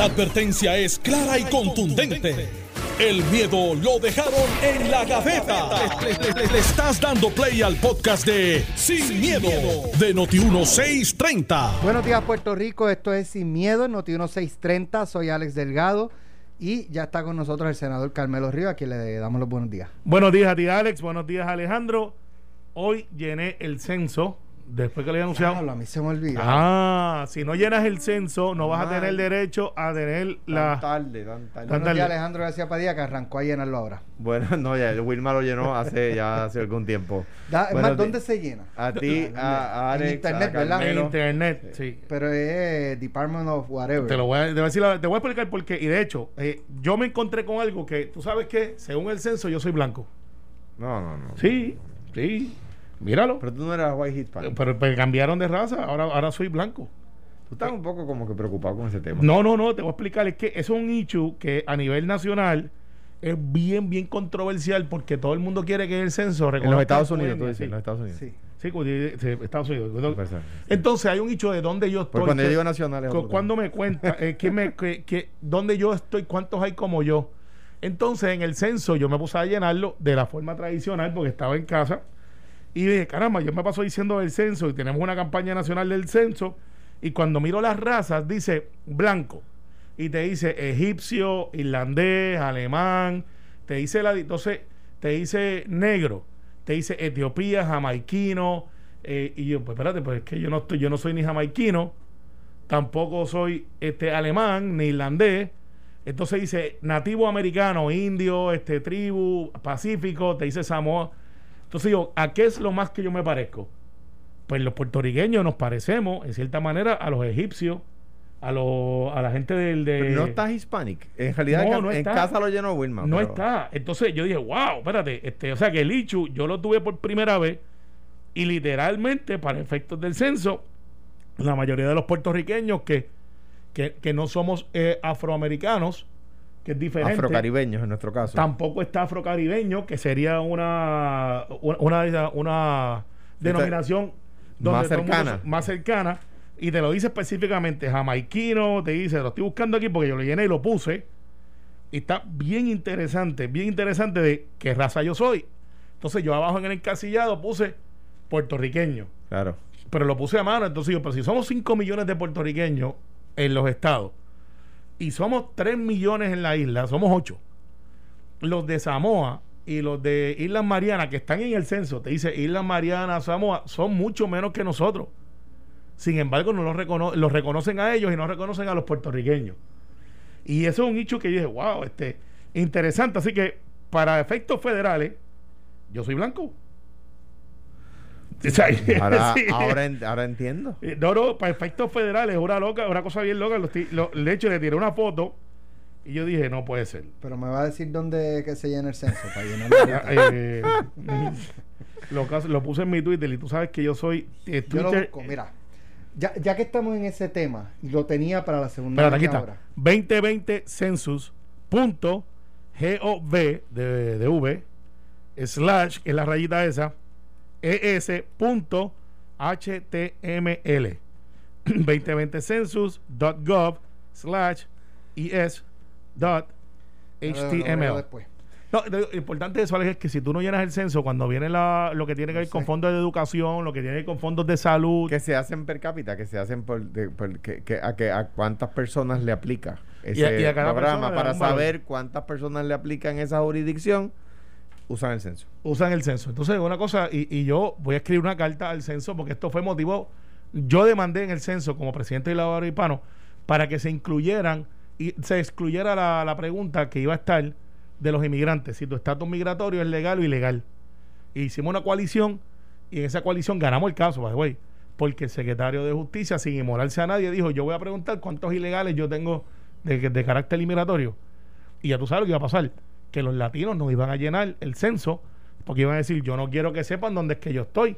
La advertencia es clara y contundente. El miedo lo dejaron en la gaveta. Le, le- le- le estás dando play al podcast de Sin, miedo, de Noti1630. Buenos días, Puerto Rico. Esto es Sin Miedo, en Noti 1630. Soy Alex Delgado y ya está con nosotros el senador Carmelo Río, a quien le damos los buenos días. Buenos días a ti, Alex. Buenos días, Alejandro. Hoy llené el censo, después que lo había anunciado. Diablo, a mí se me olvidó. Ah, si no llenas el censo, no vas a tener derecho a tener la. Tan tarde, tan tarde. Tan Buenos tarde. días, Alejandro García Padilla, que arrancó a llenarlo ahora. Bueno, no, ya Wilma lo llenó hace ya hace algún tiempo. Da- más, ¿dónde se llena? A ti, a, a En internet, a ¿verdad? En internet, sí. Pero es Department of Whatever. Te lo voy a, te voy a decir te voy a explicar por qué. Y de hecho, eh, yo me encontré con algo que, tú sabes que, según el censo, yo soy blanco. No, no, no. Sí, sí. Míralo. Pero tú no eras white hit fan. Pero, pero cambiaron de raza, ahora, ahora soy blanco. Tú estás un poco como que preocupado con ese tema. No, no, no, te voy a explicar. Es que eso es un issue que a nivel nacional es bien, bien controversial porque todo el mundo quiere que el censo En reconozca los Estados Unidos, tú dices, en los Estados Unidos. Sí. Sí, sí, sí, Estados Unidos. Pues, Entonces hay un hecho de dónde yo estoy. Pues cuando yo que- digo cuando tema. me cuenta eh, que me, que, que- dónde yo estoy, cuántos hay como yo. Entonces en el censo yo me puse a llenarlo de la forma tradicional porque estaba en casa y dije, caramba, yo me paso diciendo del censo y tenemos una campaña nacional del censo y cuando miro las razas dice blanco. Y te dice egipcio, irlandés, alemán, te dice entonces te dice negro, te dice Etiopía, jamaiquino. Eh, y yo pues espérate, pues es que yo no estoy yo no soy ni jamaiquino, tampoco soy este alemán ni irlandés. Entonces dice nativo americano, indio, este tribu, pacífico, te dice Samoa. Entonces yo, ¿a qué es lo más que yo me parezco? Pues los puertorriqueños nos parecemos, en cierta manera, a los egipcios, a, los, a la gente del... De, Pero no estás hispanic. En realidad, No, en, no en está. casa lo llenó Wilma. no pero- está. Entonces yo dije, wow, espérate, este, o sea que el ICHU yo lo tuve por primera vez y literalmente, para efectos del censo, la mayoría de los puertorriqueños que, que, que no somos eh, afroamericanos, que es diferente. Afrocaribeños en nuestro caso. Tampoco está afrocaribeño, que sería una, una, una, denominación Más el mundo cercana. más cercana. Y te lo dice específicamente jamaiquino, te dice, lo estoy buscando aquí porque yo lo llené y lo puse. Y está bien interesante, bien interesante de qué raza yo soy. Entonces yo abajo en el encasillado puse puertorriqueño Claro. pero lo puse a mano. Entonces yo, pero si somos 5 millones de puertorriqueños en los estados y somos 3 millones en la isla, somos 8. Los de Samoa y los de Islas Marianas, que están en el censo, te dice Islas Marianas, Samoa, son mucho menos que nosotros. Sin embargo, no los, recono- los reconocen a ellos y no reconocen a los puertorriqueños. Y eso es un hecho que yo dije, wow, este, interesante. Así que, para efectos federales, yo soy blanco. O sea, Ahora, sí. ahora, en- ahora entiendo. Eh, No, no, para efectos federales, es una loca, una cosa bien loca. Lo estoy- lo- de hecho, le tiré una foto y yo dije, no puede ser. Pero me va a decir dónde que se llena el censo para llenarlo. ahorita. Eh, lo, puse en mi Twitter y tú sabes que yo soy eh, Yo lo Twitter. busco, mira. Ya, ya que estamos en ese tema, y lo tenía para la segunda Espérate, aquí media está. hora. 2020 census.gov de, de V slash, que es la rayita esa, es.html 2020 census.gov slash es dot Lo veo html después. no, lo importante de eso Alex, es que si tú no llenas el censo cuando viene la, lo que tiene que ver con fondos de educación lo que tiene que ver con fondos de salud. Que se hacen per cápita, que se hacen por, de- por- que, que- a, que, a cuántas personas le aplica ese Y a- y a programa para saber cuántas personas le aplican esa jurisdicción, usan el censo. usan el censo. Entonces, una cosa, y, yo voy a escribir una carta al censo porque esto fue motivo. Yo demandé en el censo como presidente de la Hispano para que se incluyeran y se excluyera la, pregunta que iba a estar de los inmigrantes, si tu estatus migratorio es legal o ilegal. E hicimos una coalición y en esa coalición ganamos el caso, by the porque el secretario de Justicia, sin inmolarse a nadie, dijo: Yo voy a preguntar cuántos ilegales yo tengo de, de carácter inmigratorio. Y ya tú sabes lo que iba a pasar, que los latinos no iban a llenar el censo, porque iban a decir, yo no quiero que sepan dónde es que yo estoy,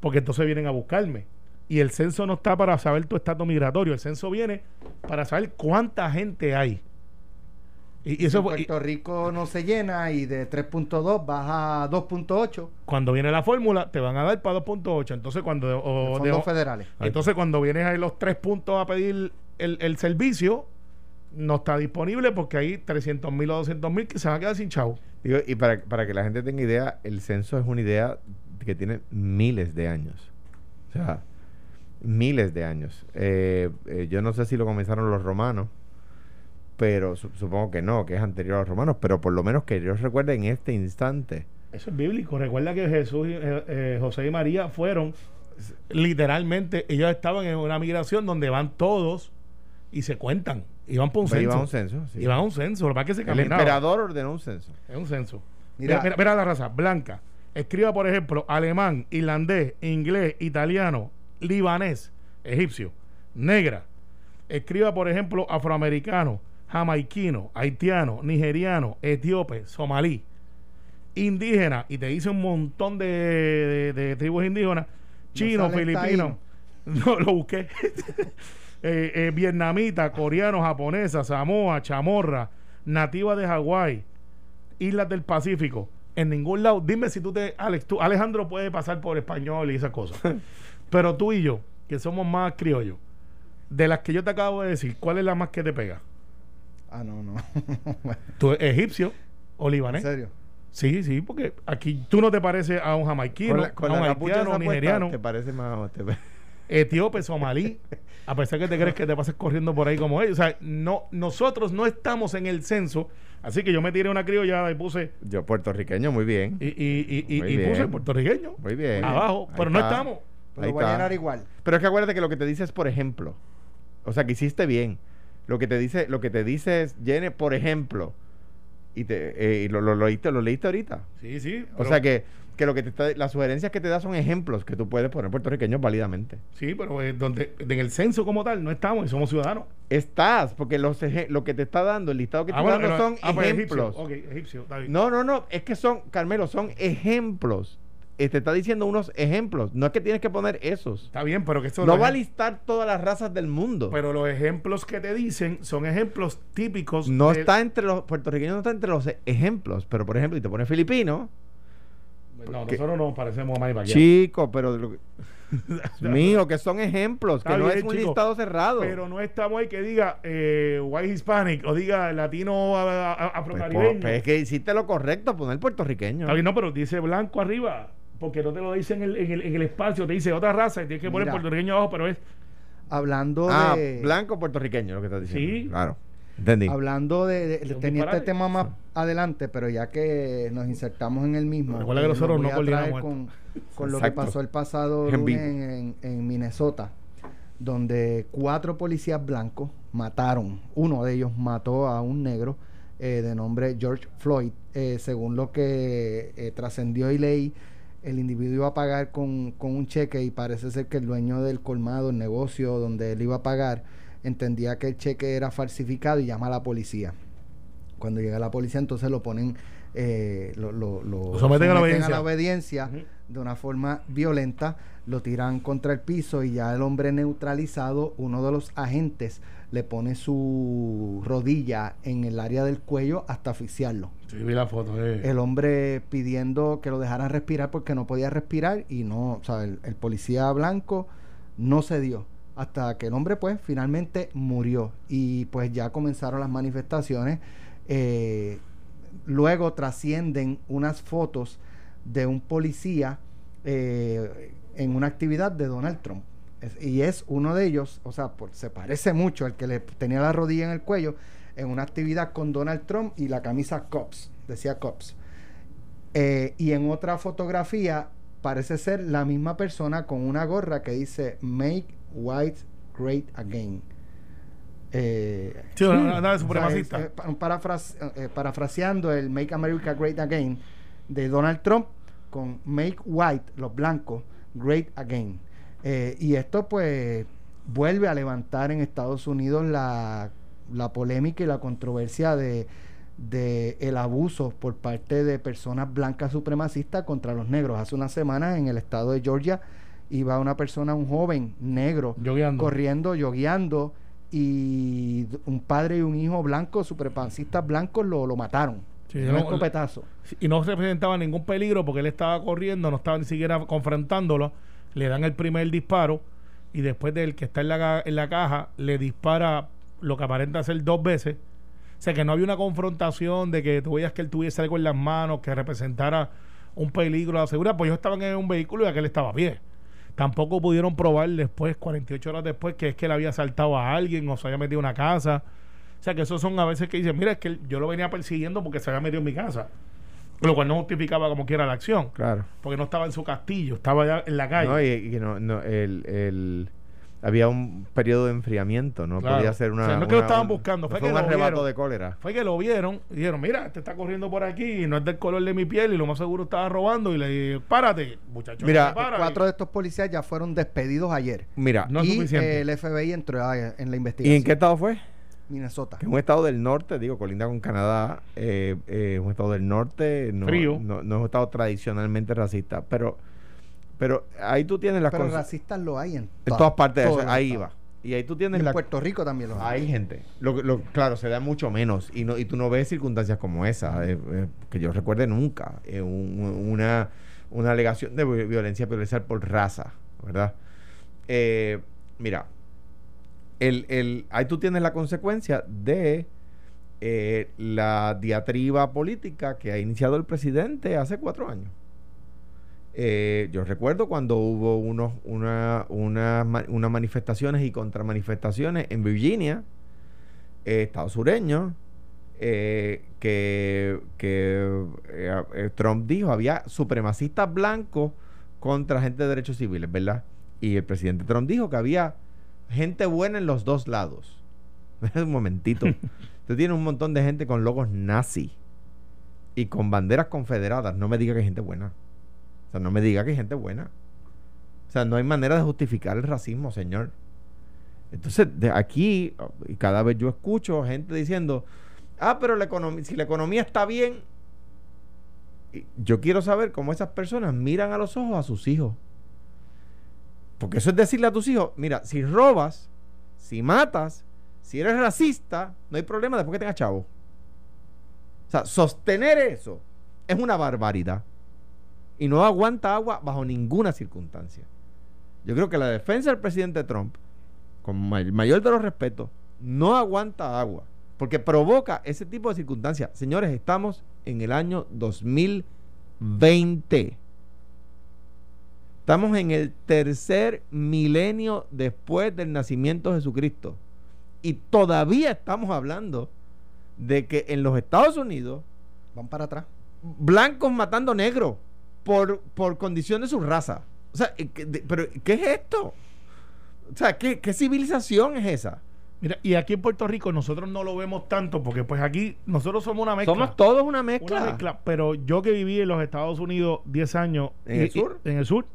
porque entonces vienen a buscarme. Y el censo no está para saber tu estatus migratorio, el censo viene para saber cuánta gente hay. Y, y eso En fue- y Puerto Rico no se llena y de 3.2 baja a 2.8 cuando viene la fórmula, te van a dar para 2.8. Entonces, cuando. o- fondos de- federales. entonces, cuando vienes a los tres puntos a pedir el, el servicio, no está disponible porque hay 300 mil o 200 mil que se van a quedar sin chavo. Digo, y para, para que la gente tenga idea, el censo es una idea que tiene miles de años. O sea, miles de años. Eh, eh, yo no sé si lo comenzaron los romanos, pero su- supongo que no, que es anterior a los romanos, pero por lo menos que yo recuerde en este instante. Eso es bíblico. Recuerda que Jesús, eh, José y María fueron, literalmente, ellos estaban en una migración donde van todos y se cuentan. Iban por un censo. iba a un censo. sí. Iban a un censo. Lo que es que se el caminaba. emperador ordenó un censo. Es un censo. Mira. Mira, mira, mira la raza. Blanca. Escriba, por ejemplo, alemán, irlandés, inglés, italiano, libanés, egipcio. Negra. Escriba, por ejemplo, afroamericano, jamaiquino, haitiano, nigeriano, etíope, somalí. Indígena. Y te dice un montón de, de- de tribus indígenas. Chino, sale el filipino. No, lo busqué. Eh, eh, vietnamita, coreano, japonesa, Samoa, chamorra, nativa de Hawái, islas del Pacífico. En ningún lado. Dime si tú te. Alex, tú, Alejandro puede pasar por español y esas cosas. Pero tú y yo, que somos más criollos, de las que yo te acabo de decir, ¿cuál es la más que te pega? Ah, no, no. ¿Tú egipcio o ¿En libanés? serio? Sí, sí, porque aquí tú no te pareces a un jamaiquino, Con la, con a un haitiano, nigeriano, ¿Te parece más? te- etíope, somalí, a pesar que te crees que te pases corriendo por ahí como ellos. O sea, no, nosotros no estamos en el censo, así que yo me tiré una criollada y puse Yo, puertorriqueño, muy bien. y, y, y, y- Muy y puse bien. puertorriqueño Muy bien. abajo, Ahí pero no estamos. Pero voy a llenar igual. Pero es que acuérdate que lo que te dice es por ejemplo. O sea, que hiciste bien. Lo que te dice, lo que te dice es, llene por ejemplo. Y te eh, y lo, lo, lo leíste, lo leíste ahorita. Sí, sí. O pero- sea que, que lo que te está, las sugerencias que te da son ejemplos que tú puedes poner puertorriqueños válidamente. Sí, pero eh, donde, en el censo como tal no estamos y somos ciudadanos. Estás, porque los eje- lo que te está dando, el listado que te Ah, está bueno, dando pero- son ah, pues, ejemplos. egipcio. Ok, egipcio, está bien. No, no, no, es que son, Carmelo, son ejemplos. Eh, te está diciendo unos ejemplos. No es que tienes que poner esos. Está bien, pero que esto No va a listar todas las razas del mundo. Pero los ejemplos que te dicen son ejemplos típicos. No está entre los puertorriqueños, no está entre los ejemplos. Pero, por ejemplo, y te pone filipino, No, nosotros nos parecemos a Manny Pacquiao. chico, pero. lo que- mío, que son ejemplos, Está que no es un chico, listado cerrado. Pero no estamos ahí que diga eh, white hispanic o diga latino a- a- Pues, afrocaribeño. po- pues es que hiciste lo correcto, poner puertorriqueño. Está bien, no, pero dice blanco arriba. Porque no te lo dice en el, en el, en el espacio, te dice otra raza y tienes que poner Mira. puertorriqueño abajo, pero es. Hablando Ah, de. blanco puertorriqueño, lo que estás diciendo. Sí. Claro. Entendí. Hablando de, tenía este tema más adelante, pero ya que nos insertamos en el mismo, Recuerda que nosotros no coordinamos con, con lo que pasó el pasado En lunes en Minnesota, donde cuatro policías blancos mataron, uno de ellos mató a un negro eh, de nombre George Floyd, eh, según lo que eh, trascendió y leí. El individuo iba a pagar con, con un cheque y parece ser que el dueño del colmado, el negocio donde él iba a pagar, entendía que el cheque era falsificado y llama a la policía. Cuando llega la policía, entonces lo ponen, eh, lo, lo, lo Lo someten a la obediencia. de una forma violenta, lo tiran contra el piso y ya el hombre neutralizado, uno de los agentes le pone su rodilla en el área del cuello hasta asfixiarlo. Sí, vi la foto. eh. El hombre pidiendo que lo dejaran respirar porque no podía respirar y no, o sea, el, el policía blanco no se dio hasta que el hombre pues finalmente murió y pues ya comenzaron las manifestaciones. Eh, luego trascienden unas fotos de un policía eh, en una actividad de Donald Trump. Y es uno de ellos, o sea, se parece mucho al que le tenía la rodilla en el cuello en una actividad con Donald Trump y la camisa Cops, decía Cops. Eh, y en otra fotografía parece ser la misma persona con una gorra que dice Make White Great Again. Eh, Sí, una- de supremacista. es, eh, parafras- eh, parafraseando el Make America Great Again de Donald Trump con Make White, los blancos, Great Again. Eh, y esto pues vuelve a levantar en Estados Unidos la, la polémica y la controversia de, de el abuso por parte de personas blancas supremacistas contra los negros. Hace unas semanas en el estado de Georgia iba una persona, un joven negro, Yogueando. corriendo, yogueando, y un padre y un hijo blancos, supremacistas blancos, lo, lo mataron. Sí, un no, escopetazo. y no representaba ningún peligro porque él estaba corriendo, no estaba ni siquiera confrontándolo. Le dan el primer disparo y después del que está en la, en la caja le dispara lo que aparenta ser dos veces. O sea, que no había una confrontación de que tú veías que él tuviese algo en las manos que representara un peligro a la seguridad. Pues ellos estaban en un vehículo y aquel estaba bien. Tampoco pudieron probar después, 48 horas después, que es que él había asaltado a alguien o se había metido en una casa. O sea, que esos son a veces que dicen, mira, es que yo lo venía persiguiendo porque se había metido en mi casa. Lo cual no justificaba como quiera la acción. Claro. Porque no estaba en su castillo, estaba ya en la calle. No, y, y no, no, el, el- había un periodo de enfriamiento, no Claro. podía ser una. O sea, no es que lo estaban buscando, fue fue que un lo arrebato vieron. de cólera. Fue que lo vieron y dijeron, mira, este está corriendo por aquí y no es del color de mi piel y lo más seguro estaba robando y le dije, párate, muchacho. Mira, te paras". Cuatro de estos policías ya fueron despedidos ayer. Mira, No es y suficiente. eh, el FBI entró a- en la ¿y investigación. en qué estado fue? Minnesota. Que es un estado del norte, digo, colinda con Canadá, eh, eh, un estado del norte, no, Frío. No, no es un estado tradicionalmente racista, pero, pero ahí tú tienes las Pero cosas. racistas lo hay en, En todas partes, los ahí va. Y ahí tú tienes en la, Puerto Rico también lo hay. Hay gente. Lo, lo- claro, se da mucho menos. Y no y tú no ves circunstancias como esa, eh, eh, que yo recuerde nunca. eh, un- una, una alegación de vi- violencia policial por raza, ¿verdad? Eh, mira, el, el, ahí tú tienes la consecuencia de eh, la diatriba política que ha iniciado el presidente hace cuatro años. Eh, yo recuerdo cuando hubo unos, una, una unas manifestaciones y contramanifestaciones en Virginia, eh, estado sureño, eh, que, que eh, Trump dijo había supremacistas blancos contra gente de derechos civiles, ¿verdad? Y el presidente Trump dijo que había gente buena en los dos lados. un momentito. Usted tiene un montón de gente con logos nazi y con banderas confederadas. No me diga que hay gente buena. No me diga que hay gente buena. O sea, no hay manera de justificar el racismo, señor. Entonces, de aquí, y cada vez yo escucho gente diciendo, ah, pero la economía, si la economía está bien, yo quiero saber cómo esas personas miran a los ojos a sus hijos. Porque eso es decirle a tus hijos, mira, si robas, si matas, si eres racista, no hay problema después que tengas chavo. O sea, sostener eso es una barbaridad. Y no aguanta agua bajo ninguna circunstancia. Yo creo que la defensa del presidente Trump, con el mayor de los respetos, no aguanta agua. Porque provoca ese tipo de circunstancias. Señores, estamos en el año 2020. Estamos en el tercer milenio después del nacimiento de Jesucristo. Y todavía estamos hablando de que en los Estados Unidos, Van para atrás. blancos matando negros por, por condición de su raza. O sea, eh, ¿qué- de- ¿pero qué es esto? O sea, ¿qué, qué civilización es esa? Mira, y aquí en Puerto Rico nosotros no lo vemos tanto porque pues aquí nosotros somos una mezcla. Somos todos una mezcla. Una mezcla, pero yo que viví en los Estados Unidos 10 años. ¿En el sur? en el sur.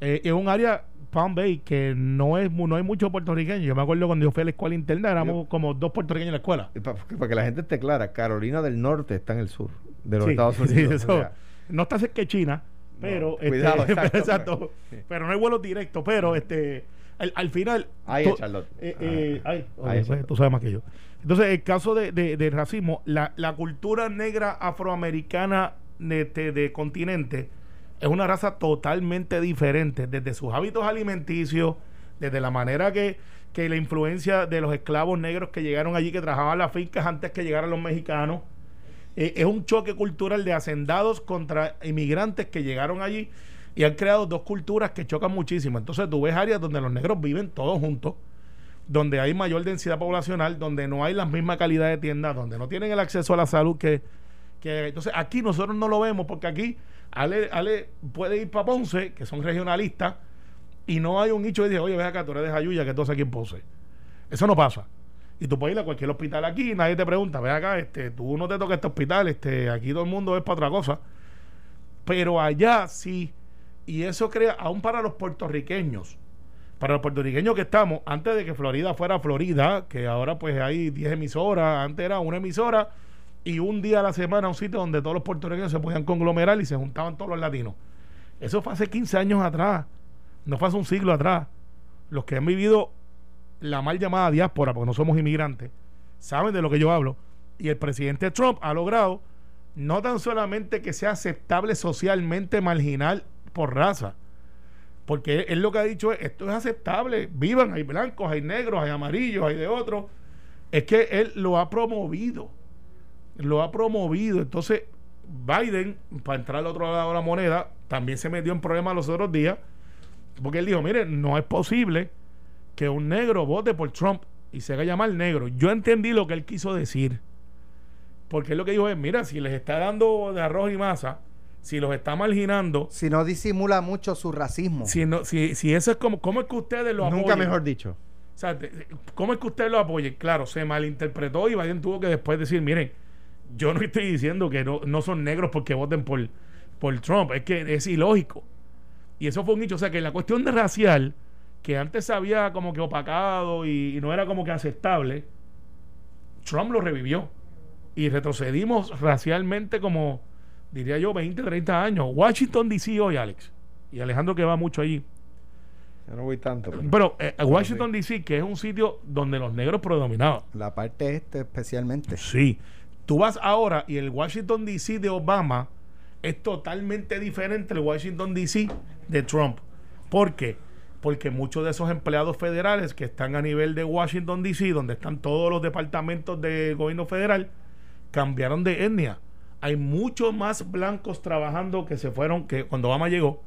eh, es un área, Palm Bay, que no es no hay muchos puertorriqueños. Yo me acuerdo cuando yo fui a la escuela interna, éramos Yo- como dos puertorriqueños en la escuela. Para, que la gente esté clara, Carolina del Norte está en el sur de los Sí, Estados sí, Unidos. eso. O sea, no está cerca de China, pero. este, cuidado, exacto. exacto, Sí. Pero no hay vuelos directos, pero este. Al, al final. Ahí tú- es Charlotte. eh, eh, Ah, ay, ahí oye, pues, tú sabes más que yo. Entonces, el caso de, de- del racismo, la, la cultura negra afroamericana de, de- de continente es una raza totalmente diferente, desde sus hábitos alimenticios, desde la manera que, que la influencia de los esclavos negros que llegaron allí, que trabajaban las fincas antes que llegaran los mexicanos. Eh, es un choque cultural de hacendados contra inmigrantes que llegaron allí y han creado dos culturas que chocan muchísimo. Entonces tú ves áreas donde los negros viven todos juntos, donde hay mayor densidad poblacional, donde no hay la misma calidad de tiendas, donde no tienen el acceso a la salud que... que entonces aquí nosotros no lo vemos porque aquí Ale, Ale puede ir para Ponce, que son regionalistas, y no hay un nicho que dice, oye, ven acá, tú eres de Jayuya, que haces aquí en Ponce. Eso no pasa. Y tú puedes ir a cualquier hospital aquí nadie te pregunta, ven acá, este, tú no te toques este hospital, este, aquí todo el mundo es para otra cosa. Pero allá sí, y eso crea, aún para los puertorriqueños, para los puertorriqueños que estamos, antes de que Florida fuera Florida, que ahora pues hay 10 emisoras, antes era una emisora y un día a la semana un sitio donde todos los puertorriqueños se podían conglomerar y se juntaban todos los latinos. Eso fue hace 15 años atrás, no fue hace un siglo atrás. Los que han vivido la mal llamada diáspora, porque no somos inmigrantes, saben de lo que yo hablo. Y el presidente Trump ha logrado no tan solamente que sea aceptable socialmente marginal por raza, porque él lo que ha dicho es, esto es aceptable, vivan, hay blancos, hay negros, hay amarillos, hay de otros, es que él lo ha promovido. Lo ha promovido. Entonces, Biden, para entrar al otro lado de la moneda, también se metió en problemas los otros días. Porque él dijo, mire, no es posible que un negro vote por Trump y se haga llamar negro. Yo entendí lo que él quiso decir. Porque él lo que dijo es, mira, si les está dando de arroz y masa, si los está marginando, Si no disimula mucho su racismo. si, no, si, si eso es como, ¿cómo es que ustedes lo apoyan? Nunca mejor dicho. O sea, ¿cómo es que ustedes lo apoyen? Claro, se malinterpretó y Biden tuvo que después decir, miren, yo no estoy diciendo que no, no son negros porque voten por, por Trump, es que es ilógico. Y eso fue un hecho. O sea, que la cuestión de racial, que antes se había como que opacado y, y no era como que aceptable, Trump lo revivió. Y retrocedimos racialmente como, diría yo, 20, 30 años. Washington DC hoy, Alex. Y Alejandro que va mucho allí. Yo no voy tanto. pero- Pero eh, Washington DC, que es un sitio donde los negros predominaban. La parte este especialmente. Sí. Tú vas ahora y el Washington DC de Obama es totalmente diferente al Washington DC de Trump. ¿Por qué? Porque muchos de esos empleados federales que están a nivel de Washington DC, donde están todos los departamentos del gobierno federal, cambiaron de etnia. Hay muchos más blancos trabajando que se fueron, que cuando Obama llegó,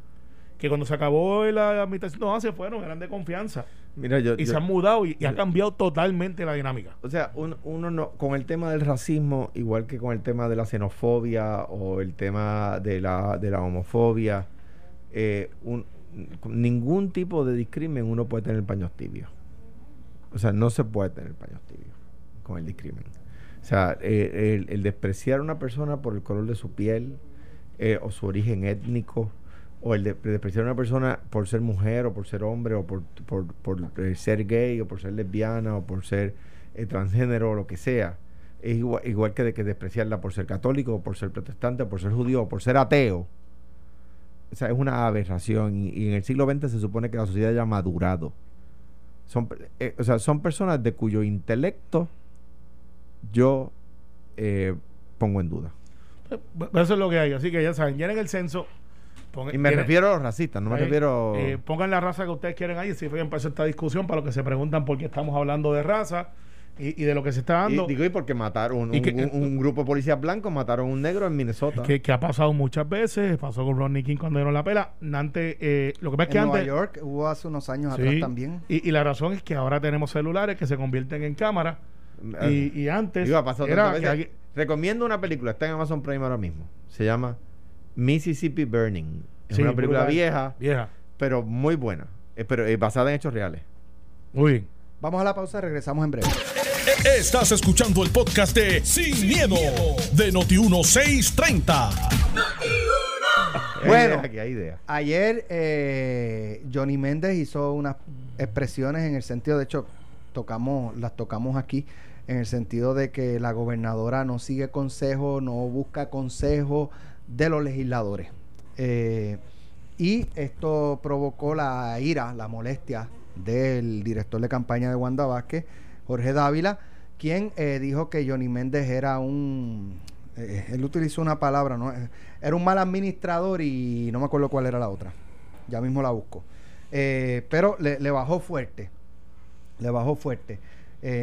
que cuando se acabó la administración de Obama se fueron, eran de confianza. Mira, yo, Y yo- se han mudado y, y ha cambiado totalmente la dinámica. O sea, un- uno no, con el tema del racismo, igual que con el tema de la xenofobia o el tema de la, de la homofobia, eh, un- ningún tipo de discrimen uno puede tener paños tibios. O sea, no se puede tener paños tibios con el discrimen. O sea, el, el despreciar a una persona por el color de su piel eh, o su origen étnico, o el de- despreciar a una persona por ser mujer o por ser hombre o por, por, por, eh, ser gay o por ser lesbiana o por ser eh, transgénero o lo que sea, es igual, igual que de que despreciarla por ser católico o por ser protestante o por ser judío o por ser ateo. O sea, es una aberración y, y en el siglo XX se supone que la sociedad ya ha madurado. Son, eh, o sea, son personas de cuyo intelecto yo eh, pongo en duda. Eso es lo que hay. Así que ya saben, llenen el censo. pongan- Y me llenen- refiero a los racistas, no me eh, refiero... eh, pongan la raza que ustedes quieren ahí. Si fue que empezó esta discusión para los que se preguntan por qué estamos hablando de raza y, y de lo que se está dando. Y, digo, y porque mataron Y un, que- un- un grupo de policías blancos, mataron a un negro en Minnesota. que, que ha pasado muchas veces. Pasó con Rodney King cuando dieron la pela. Antes, eh, lo que pasa es que en Nueva. York hubo hace unos años Sí. atrás también. Y, y la razón es que ahora tenemos celulares que se convierten en cámara. Eh, Y, y antes digo, ha pasado era que alguien- Recomiendo una película, está en Amazon Prime ahora mismo. Se llama Mississippi Burning. Es Sí, una película brutal. vieja, vieja. pero muy buena. Eh, pero eh, basada en hechos reales. Muy bien. Vamos a la pausa, regresamos en breve. Estás escuchando el podcast de Sin, miedo, de Noti1630. Hay Bueno. hay ideas. Ayer eh, Johnny Méndez hizo unas expresiones en el sentido, de hecho, tocamos, las tocamos aquí, en el sentido de que la gobernadora no sigue consejo, no busca consejo de los legisladores. Eh, y esto provocó la ira, la molestia del director de campaña de Wanda Vázquez, Jorge Dávila, quien eh, dijo que Johnny Méndez era un... eh, él utilizó una palabra, ¿no? Eh, Era un mal administrador y no me acuerdo cuál era la otra. Ya mismo la busco. Pero le, le bajó fuerte. Le bajó fuerte.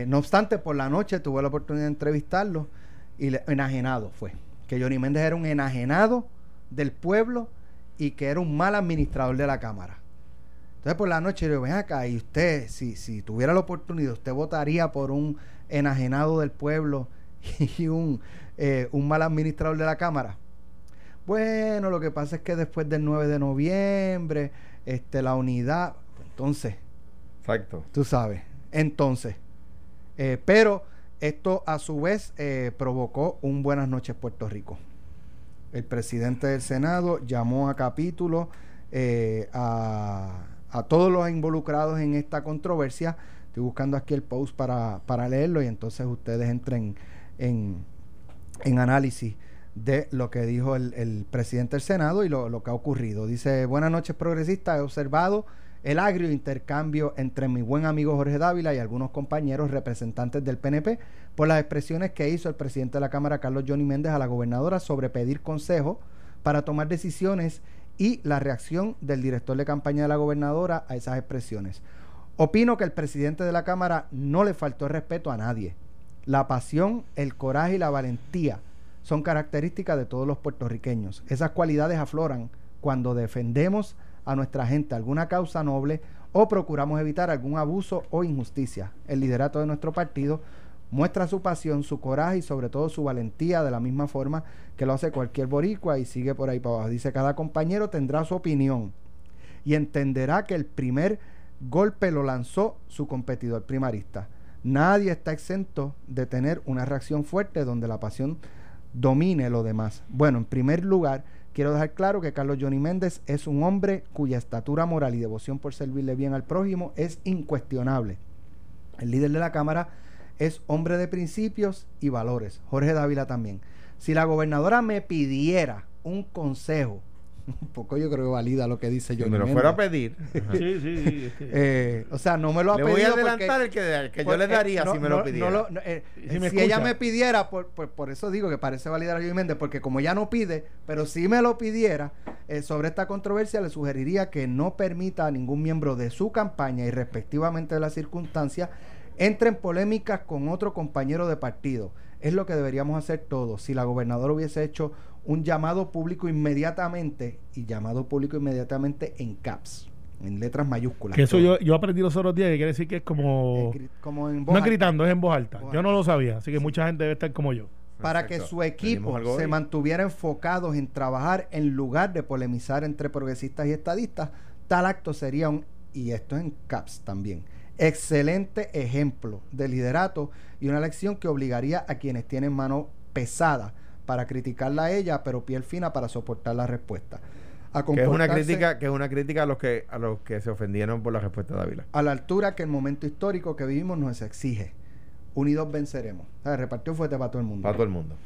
No obstante, por la noche tuve la oportunidad de entrevistarlo y le- enajenado fue. Que Johnny Méndez era un enajenado del pueblo y que era un mal administrador de la Cámara. Entonces por la noche digo, ven acá, y usted, si, si tuviera la oportunidad, ¿usted votaría por un enajenado del pueblo y un, eh, un mal administrador de la Cámara? Bueno, lo que pasa es que después del 9 de noviembre, este, la unidad, entonces, Exacto. tú sabes, entonces, eh, pero esto a su vez eh, provocó un Buenas noches Puerto Rico. El presidente del Senado llamó a capítulo a, a todos los involucrados en esta controversia. Estoy buscando aquí el post para, para leerlo y entonces ustedes entren en, en análisis de lo que dijo el, el presidente del Senado y lo, lo que ha ocurrido. Dice, buenas noches progresistas, he observado el agrio intercambio entre mi buen amigo Jorge Dávila y algunos compañeros representantes del PNP por las expresiones que hizo el presidente de la Cámara, Carlos Johnny Méndez, a la gobernadora sobre pedir consejo para tomar decisiones y la reacción del director de campaña de la gobernadora a esas expresiones. Opino que el presidente de la Cámara no le faltó respeto a nadie, La pasión, el coraje y la valentía son características de todos los puertorriqueños. Esas cualidades afloran cuando defendemos a nuestra gente alguna causa noble o procuramos evitar algún abuso o injusticia. El liderato de nuestro partido muestra su pasión, su coraje y sobre todo su valentía de la misma forma que lo hace cualquier boricua y sigue por ahí para abajo. Dice, cada compañero tendrá su opinión y entenderá que el primer golpe lo lanzó su competidor primarista. Nadie está exento de tener una reacción fuerte donde la pasión domine lo demás. Bueno, en primer lugar, quiero dejar claro que Carlos Johnny Méndez es un hombre cuya estatura moral y devoción por servirle bien al prójimo es incuestionable. El líder de la Cámara es hombre de principios y valores. Jorge Dávila también. Si la gobernadora me pidiera un consejo, un poco yo creo que valida lo que dice yo. Si me lo fuera a pedir. Sí, sí, sí. Eh, o sea, no me lo ha le pedido. voy a porque- adelantar el que, el que yo le eh, daría no, si me no, lo pidiera. no lo- no, eh, Si ella me pidiera, por, por, por eso digo que parece validar a Joey Méndez, porque como ella no pide, pero si me lo pidiera, eh, sobre esta controversia le sugeriría que no permita a ningún miembro de su campaña y respectivamente de las circunstancias entre en polémicas con otro compañero de partido. Es lo que deberíamos hacer todos. Si la gobernadora hubiese hecho un llamado público inmediatamente, y llamado público inmediatamente en caps, en letras mayúsculas. Que eso yo, yo aprendí los otros días que quiere decir que es como... Eh, como en voz No es gritando, es en voz alta. Voz Yo no lo sabía, así que mucha gente debe estar como yo. para que su equipo se hoy. mantuviera enfocados en trabajar en lugar de polemizar entre progresistas y estadistas, tal acto sería un, y esto es en CAPS también, excelente ejemplo de liderato y una lección que obligaría a quienes tienen mano pesada para criticarla a ella, pero piel fina para soportar la respuesta. A Que es una crítica, que es una crítica a los que a los que se ofendieron por la respuesta de Ávila. a la altura que el momento histórico que vivimos nos exige. Unidos venceremos. O sea, repartió fuerte para todo el mundo. Para todo el mundo.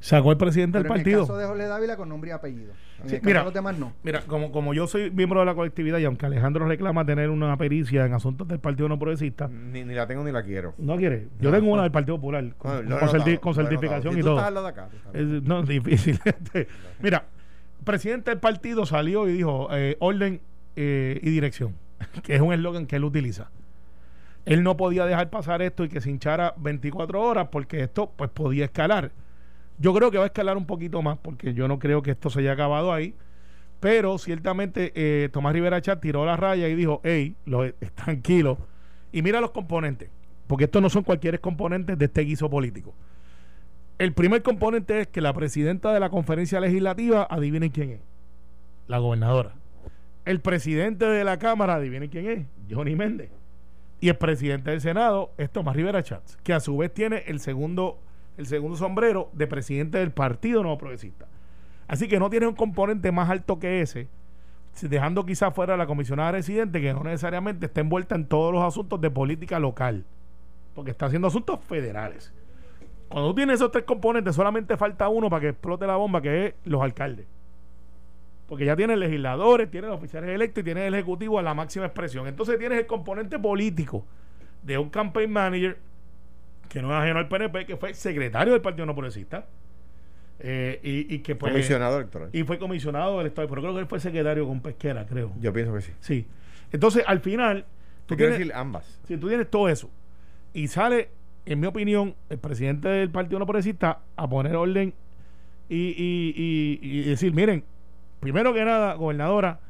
Sacó el presidente Pero del en el caso partido. de Jorge Dávila con nombre y apellido. En Sí, el caso mira. de los demás no. Mira, como, como yo soy miembro de la colectividad y aunque Alejandro reclama tener una pericia en asuntos del Partido No Progresista, Ni, ni la tengo ni la quiero. no quiere. Yo No. tengo una del Partido Popular con, No, con notado, con certificación. Si y tú todo. estás al de acá, tú estás al Es, lado. no, es difícil. Mira, presidente del partido salió y dijo eh, orden eh, y dirección, que es un eslogan que él utiliza. Él no podía dejar pasar esto y que se hinchara 24 horas porque esto pues podía escalar. Yo creo que va a escalar un poquito más porque yo no creo que esto se haya acabado ahí. Pero ciertamente eh, Tomás Rivera Chat tiró la raya y dijo, hey, lo, tranquilo. Y mira los componentes, porque estos no son cualquier componentes de este guiso político. El primer componente es que la presidenta de la conferencia legislativa, adivinen quién es, la gobernadora. El presidente de la Cámara, adivinen quién es, Johnny Méndez. Y el presidente del Senado es Tomás Rivera Chats, que a su vez tiene el segundo, el segundo sombrero de presidente del Partido Nuevo Progresista. Así que no tiene un componente más alto que ese, dejando quizás fuera a la comisionada residente, que no necesariamente está envuelta en todos los asuntos de política local, porque está haciendo asuntos federales. Cuando tú tienes esos tres componentes, solamente falta uno para que explote la bomba, que es los alcaldes. Porque ya tienes legisladores, tienes oficiales electos y tienes el ejecutivo a la máxima expresión. Entonces tienes el componente político de un campaign manager que no es ajeno al PNP, que fue secretario del Partido No Progresista. eh, y, y que pues, Comisionado electoral. y fue comisionado del Estado, pero creo que él fue secretario con Pesquera, creo. Yo pienso que sí. Sí. Entonces, al final, tú quiero tienes, decir ambas. si tú tienes todo eso y sale, en mi opinión, el presidente del Partido No Progresista a poner orden y, y- y- y decir, miren, primero que nada, gobernadora,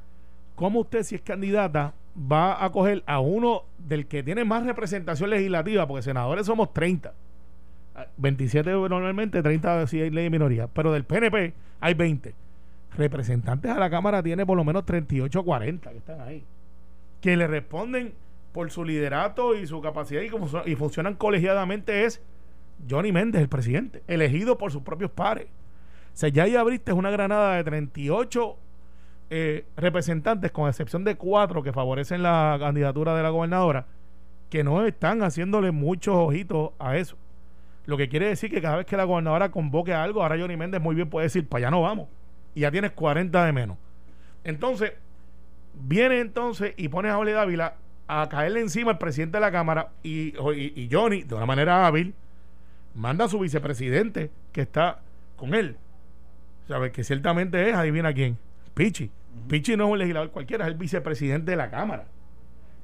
¿cómo usted si es candidata va a coger a uno del que tiene más representación legislativa? Porque senadores somos 30. Ah, 27 normalmente, 30 si hay ley de minoría, pero del PNP hay 20. Representantes a la Cámara tiene por lo menos 38 o 40 que están ahí que le responden por su liderato y su capacidad y, como y funcionan colegiadamente es Johnny Méndez, el presidente, elegido por sus propios pares. O sea, ya ahí abriste una granada de 38 eh, representantes, con excepción de cuatro que favorecen la candidatura de la gobernadora, que no están haciéndole muchos ojitos a eso. Lo que quiere decir que cada vez que la gobernadora convoque a algo, ahora Johnny Méndez muy bien puede decir, para allá no vamos. Y ya tienes 40 de menos. Entonces, viene entonces y pones a Ole Dávila a caerle encima al presidente de la Cámara y Johnny, de una manera hábil, manda a su vicepresidente que está con él. ¿Sabes? Que ciertamente es, adivina quién, Pichi. Pichi no es un legislador cualquiera, es el vicepresidente de la Cámara.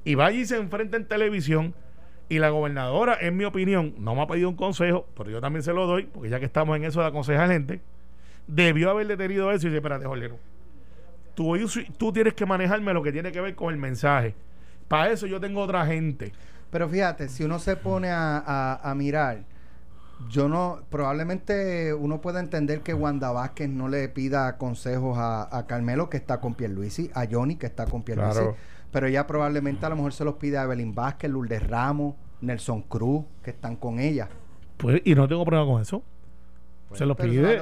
Y va allí y se enfrenta en televisión Y la gobernadora, en mi opinión, no me ha pedido un consejo, pero yo también se lo doy, porque ya que estamos en eso de aconsejar gente, debió haber detenido eso y dice, espérate, Jorge, tú, tú tienes que manejarme lo que tiene que ver con el mensaje. Para eso yo tengo otra gente. Pero fíjate, si uno se pone a, mirar, yo no, probablemente uno puede entender que Wanda Vázquez no le pida consejos a, Carmelo, que está con Pierluisi, a Johnny, que está con Pierluisi, pero ella probablemente a lo mejor se los pide a Evelyn Vázquez, Lourdes Ramos, Nelson Cruz, que están con ella. Pues, y no tengo problema con eso se los pide.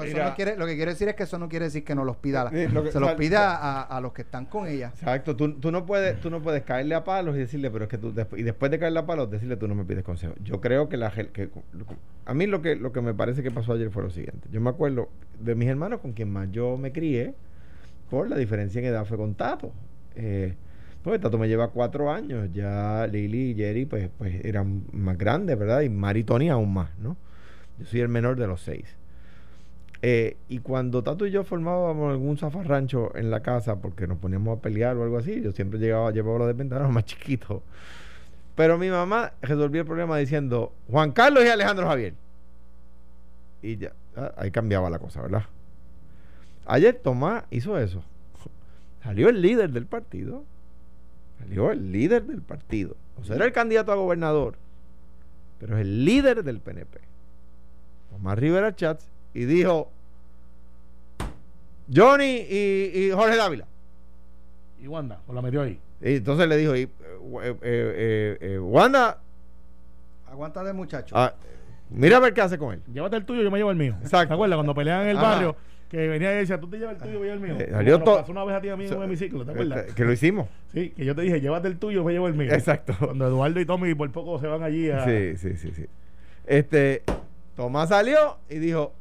lo que quiere decir es que eso no quiere decir que no los pida. se los pide a, los que están con ella. Exacto. Tú, tú, no puedes, tú no puedes caerle a palos y decirle, pero es que tú. y después de caerle a palos, decirle, tú no me pides consejo. Yo creo que la que A mí lo que, lo que me parece que pasó ayer fue lo siguiente. Yo me acuerdo de mis hermanos con quien más yo me crié, por la diferencia en edad fue con Tato. Eh, pues Tato me lleva cuatro años. Ya Lili y Jerry, pues, pues eran más grandes, ¿verdad? Y Mari Tony aún más, ¿no? Yo soy el menor de los seis. Eh, y cuando Tato y yo formábamos algún zafarrancho en la casa porque nos poníamos a pelear o algo así, yo siempre llegaba, llevaba los de más chiquitos. Pero mi mamá resolvió el problema diciendo Juan Carlos y Alejandro Javier. Y ya, ah, ahí cambiaba la cosa, ¿verdad? Ayer Tomás hizo eso. Salió el líder del partido. Salió el líder del partido. O sea, era el candidato a gobernador, pero es el líder del PNP. Tomás Rivera Chats y dijo Johnny y, Jorge Dávila. Y Wanda, o la metió ahí. Y entonces le dijo, eh, eh, eh, Wanda. Aguanta de muchacho. Ah, mira a ver qué hace con él. Llévate el tuyo, yo me llevo el mío. Exacto. ¿Te acuerdas cuando peleaban en el barrio? Que venía y decía, tú te llevas el tuyo, yo el mío. salió todo. una vez a ti a mí en un hemiciclo, ¿te acuerdas? Que lo hicimos. Sí, que yo te dije, llévate el tuyo, yo me llevo el mío. Exacto. Cuando Eduardo y Tommy por poco se van allí a. Sí, sí, sí, sí. Este. Tomás salió y dijo,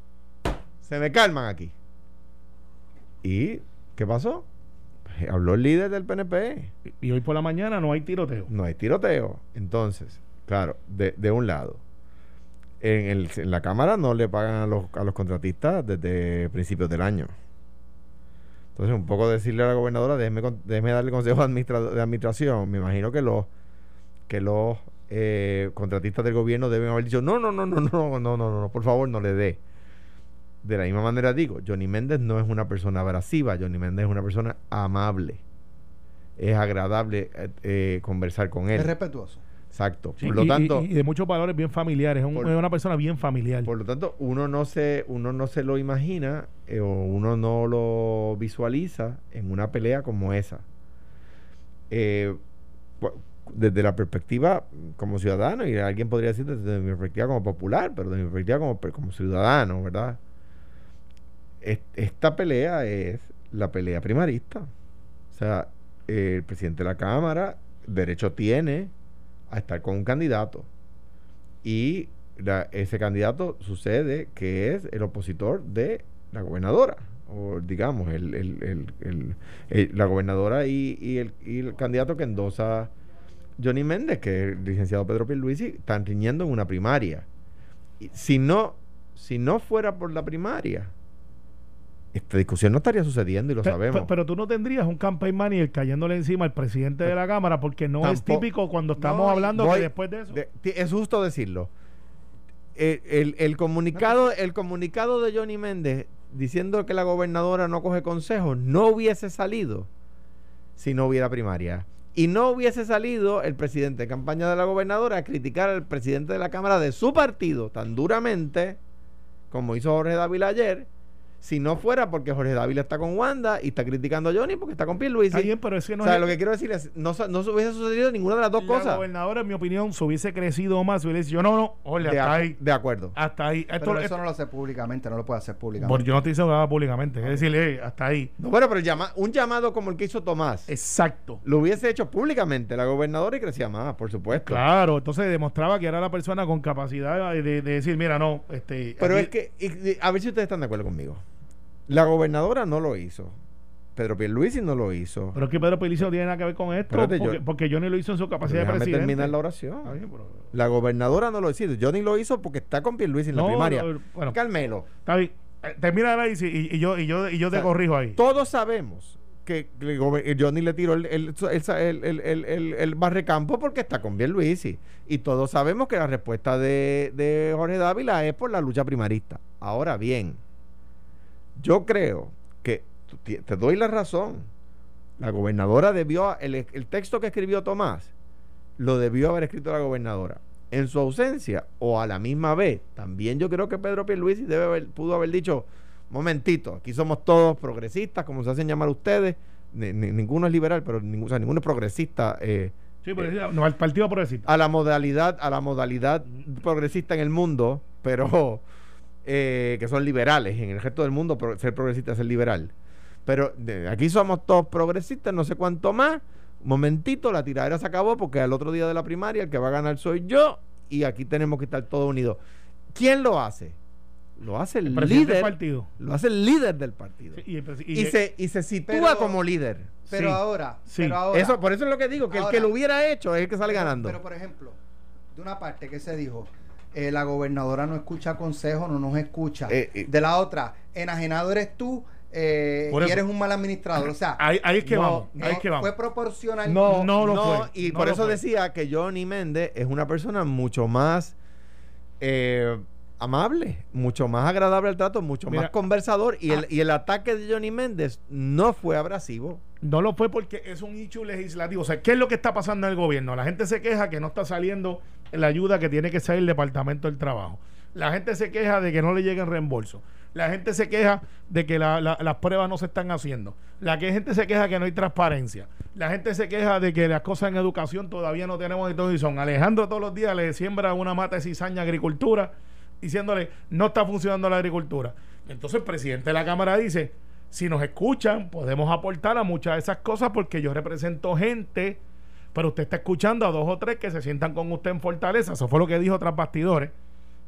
se me calman aquí. ¿Y qué pasó? Habló el líder del PNP. Y hoy por la mañana no hay tiroteo. No hay tiroteo. Entonces, claro, de, un lado, en, el, en, la Cámara no le pagan a los, a los contratistas desde principios del año. Entonces, un poco decirle a la gobernadora, déjeme, déjeme darle consejo de administración. Me imagino que los, que los eh, contratistas del gobierno deben haber dicho, no, no, no, no, no, no, no, no, por favor, no le dé de la misma manera digo, Johnny Méndez no es una persona abrasiva, Johnny Méndez es una persona amable. Es agradable eh, eh, conversar con él. Es respetuoso. Exacto. por lo tanto, y, de muchos valores bien familiares. Es, una persona bien familiar. Por lo tanto, uno no se, uno no se lo imagina eh, o uno no lo visualiza en una pelea como esa. desde la perspectiva como ciudadano, y alguien podría decir desde mi perspectiva como popular, pero desde mi perspectiva como, como ciudadano, ¿verdad? Esta pelea es la pelea primarista. O sea, el presidente de la Cámara derecho tiene a estar con un candidato. Y ese candidato sucede que es el opositor de la gobernadora. O digamos, el, la gobernadora y, el, candidato que endosa Johnny Méndez, que es el licenciado Pedro Pierluisi, están riñendo en una primaria. si no, si no fuera por la primaria, esta discusión no estaría sucediendo y lo sabemos. Pero, tú no tendrías un campaign manager cayéndole encima al presidente de la Cámara porque no es típico cuando estamos hablando que después de eso. es justo decirlo. El, comunicado, el comunicado de Johnny Méndez diciendo que la gobernadora no coge consejos no hubiese salido si no hubiera primaria. Y no hubiese salido el presidente de campaña de la gobernadora a criticar al presidente de la Cámara de su partido tan duramente como hizo Jorge Dávila ayer si no fuera porque Jorge Dávila está con Wanda y está criticando a Johnny porque está con Pierluisi. Está bien, pero eso no O sea, lo que quiero decir es, no, no se hubiese sucedido ninguna de las dos cosas. La gobernadora, en mi opinión, se hubiese crecido más, hubiese dicho, no, no, oye, hasta ahí. De acuerdo. Hasta ahí. pero eso no lo hace públicamente, no lo puede hacer públicamente. Porque yo no te que haga públicamente, es decir, hasta ahí. bueno, pero llama, un llamado como el que hizo Tomás. Exacto. Lo hubiese hecho públicamente la gobernadora y crecía más, por supuesto. Claro, entonces demostraba que era la persona con capacidad de, decir, mira, no, este... Pero es que, a ver si ustedes están de acuerdo conmigo. La gobernadora no lo hizo. Pedro Pierluisi no lo hizo. Pero es que Pedro Pierluisi no tiene nada que ver con esto. porque, yo, Johnny lo hizo en su capacidad de presidente. terminar la oración. La gobernadora no lo hizo. Johnny lo hizo porque está con Pierluisi en la primaria. bueno, Carmelo. Está bien. Eh, termina la y, y, yo, y yo, y yo te corrijo ahí. Todos sabemos, que, gobe- Johnny le tiró el, el, el, el, el- el- el barrecampo porque está con Pierluisi. Y todos sabemos que la respuesta de, de Jorge Dávila es por la lucha primarista. Ahora bien, yo creo que te doy la razón. La gobernadora debió, el, el texto que escribió Tomás, lo debió haber escrito la gobernadora. En su ausencia o a la misma vez, también yo creo que Pedro Pierluisi debe haber, pudo haber dicho, momentito, aquí somos todos progresistas, como se hacen llamar ustedes, Ni- ni- ninguno es liberal, pero ninguno, o sea, ninguno es progresista. eh, Sí, pero no, al Partido Progresista. a la modalidad a la modalidad progresista en el mundo pero eh, que son liberales en el resto del mundo pro- ser progresista es ser liberal. Pero de- aquí somos todos progresistas no sé cuánto más. Momentito la tiradera se acabó porque al otro día de la primaria el que va a ganar soy yo y aquí tenemos que estar todos unidos. ¿quién lo hace? lo hace el, presidente del líder. partido. lo hace el líder del partido. Sí, y el presi- y- y, se, y se sitúa Pero- como líder. Pero Sí, ahora, sí. pero ahora. eso por eso es lo que digo que el que lo hubiera hecho es el que sale pero- ganando. Pero por ejemplo, de una parte que se dijo, eh, la gobernadora no escucha consejos, no nos escucha. Eh, eh. de la otra, enajenado eres tú eh, y eres un mal administrador. O sea, ahí, ahí es que no, vamos. no ahí es que vamos. fue proporcional. No, no lo No, fue. y no por eso fue. decía que Johnny Méndez es una persona mucho más eh, amable, mucho más agradable al trato, mucho Mira, más conversador. Y, ah. el, y el ataque de Johnny Méndez no fue abrasivo. No lo fue porque es un issue legislativo. O sea, ¿qué es lo que está pasando en el gobierno? La gente se queja que no está saliendo la ayuda que tiene que salir el Departamento del Trabajo. La gente se queja de que no le lleguen reembolso. La gente se queja de que la- la- las pruebas no se están haciendo. La que- gente se queja que no hay transparencia. La gente se queja de que las cosas en educación todavía no tenemos y todo y son. Alejandro todos los días le siembra una mata de cizaña a agricultura diciéndole no está funcionando la agricultura. Entonces el presidente de la Cámara dice, si nos escuchan, podemos aportar a muchas de esas cosas porque yo represento gente, pero usted está escuchando a dos o tres que se sientan con usted en Fortaleza. Eso fue lo que dijo tras bastidores.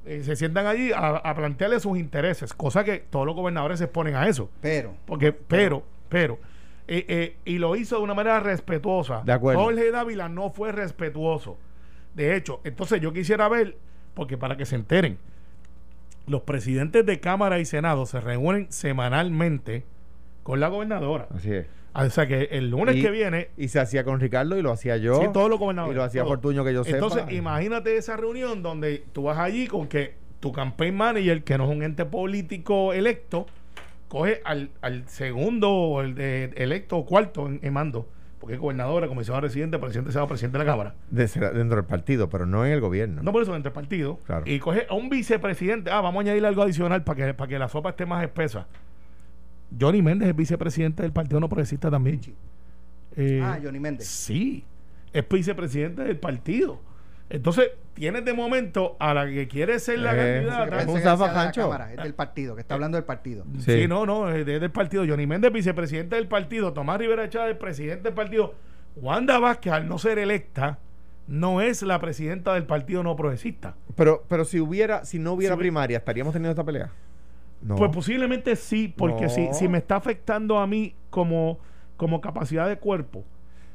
Eh, se sientan allí a, a plantearle sus intereses, cosa que todos los gobernadores se exponen a eso. Pero, Porque, pero, pero, eh, eh, y lo hizo de una manera respetuosa. De acuerdo. Jorge Dávila no fue respetuoso. De hecho, entonces yo quisiera ver, porque para que se enteren, los presidentes de Cámara y Senado se reúnen semanalmente con la gobernadora. Así es. O sea que el lunes Y- que viene, Y se hacía con Ricardo y lo hacía yo. sí, todos los gobernadores. y lo hacía todos. Fortuño que yo Entonces, sepa. imagínate esa reunión donde tú vas allí con que tu campaign manager, que no es un ente político electo, coge al, al segundo o el de electo o cuarto en, en mando, porque es gobernadora, comisionado residente, presidente de Senado, presidente de la Cámara. Dentro del partido, pero no en el gobierno. No por eso entre partidos. Claro. Y coge a un vicepresidente. Ah, vamos a añadirle algo adicional para que, para que la sopa esté más espesa. Johnny Méndez es vicepresidente del Partido No Progresista también. Eh, ah, Johnny Méndez. Sí, es vicepresidente del partido. Entonces, tienes de momento a la que quiere ser la Eh, que candidata. que de la. Cámara, es del partido, que está hablando del partido. Sí. Sí. no, no, es de- del partido. Johnny Méndez, vicepresidente del partido. Tomás Rivera Chávez, presidente del partido. Wanda Vázquez, al no ser electa, no es la presidenta del partido no progresista. Pero, pero si hubiera, si no hubiera Si primaria, ¿estaríamos teniendo esta pelea? No. Pues posiblemente sí, porque No. si, si me está afectando a mí como, como capacidad de cuerpo.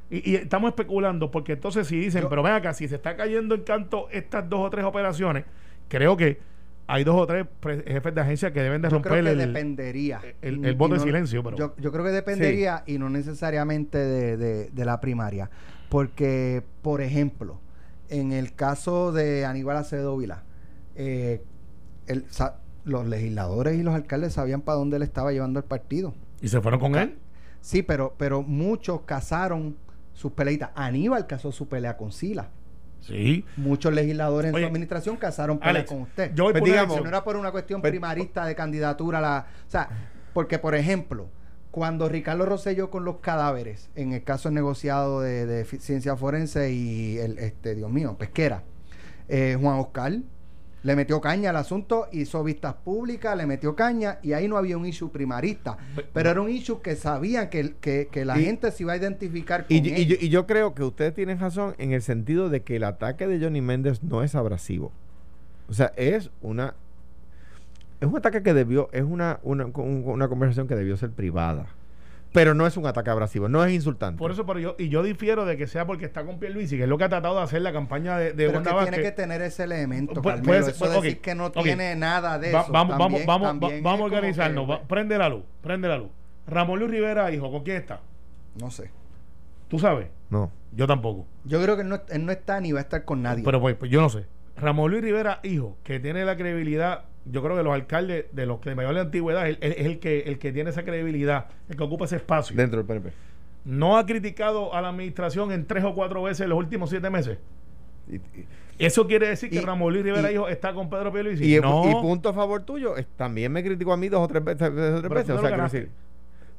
Y, y estamos especulando, porque entonces si dicen, Yo- pero ven acá, si se está cayendo en canto estas dos o tres operaciones, creo que hay dos o tres jefes de agencia que deben de Yo romper creo que el, dependería. el- voto de silencio, pero- Yo, yo creo que dependería y no necesariamente de, de- de la primaria. Porque, por ejemplo, en el caso de Aníbal Acevedo Vila, eh, el- sa- los legisladores y los alcaldes sabían para dónde le estaba llevando el partido. y se fueron con él. Sí, pero, pero muchos casaron sus peleitas. Aníbal casó su pelea con Sila. Sí. Muchos legisladores en su administración casaron pelea Alex, con usted. yo voy Pues digamos, Si no era por una cuestión Pero- primarista de candidatura a la. O sea, porque, por ejemplo, cuando Ricardo Rosselló con los cadáveres, en el caso negociado de, ciencia forense y el, este, Dios mío, pesquera, eh, Juan Oscar le metió caña al asunto, hizo vistas públicas, le metió caña y ahí no había un issue primarista. Pe- Pero era un issue que sabían que, que, que la Y- gente se iba a identificar con Y, él. yo, y yo creo que ustedes tienen razón en el sentido de que el ataque de Johnny Méndez no es abrasivo. O sea, es una. Es un ataque que debió. Es una, una, un- una conversación que debió ser privada. Pero no es un ataque abrasivo, no es insultante. Por eso, pero yo, y yo difiero de que sea porque está con Pierluisi, que es lo que ha tratado de hacer la campaña de, de Pero Wanda que tiene que tener ese elemento, Carmelo. puede ser- eso de ok, decir que no tiene nada de Va- eso. vamos, vamos, también- vamos, también va- es vamos a organizarnos. que, va- prende la luz, prende la luz. Ramón Luis Rivera, hijo, ¿con quién está? No sé. ¿Tú sabes? No. Yo tampoco. Yo creo que él no, él no está ni va a estar con nadie. Pero pues, pues yo no sé. Ramón Luis Rivera, hijo, que tiene la credibilidad, yo creo que los alcaldes de los que de mayor antigüedad él- es el que el que tiene esa credibilidad, el que ocupa ese espacio. Dentro del PNP. No ha criticado a la administración en tres o cuatro veces en los últimos siete meses. Y, y- Eso quiere decir que Y- Ramón Luis Rivera, hijo, está con Pedro Pierluisi. y, no. y punto a favor tuyo, es- también me criticó a mí dos o tres veces. dos o tres veces, sea, ganaste. decir-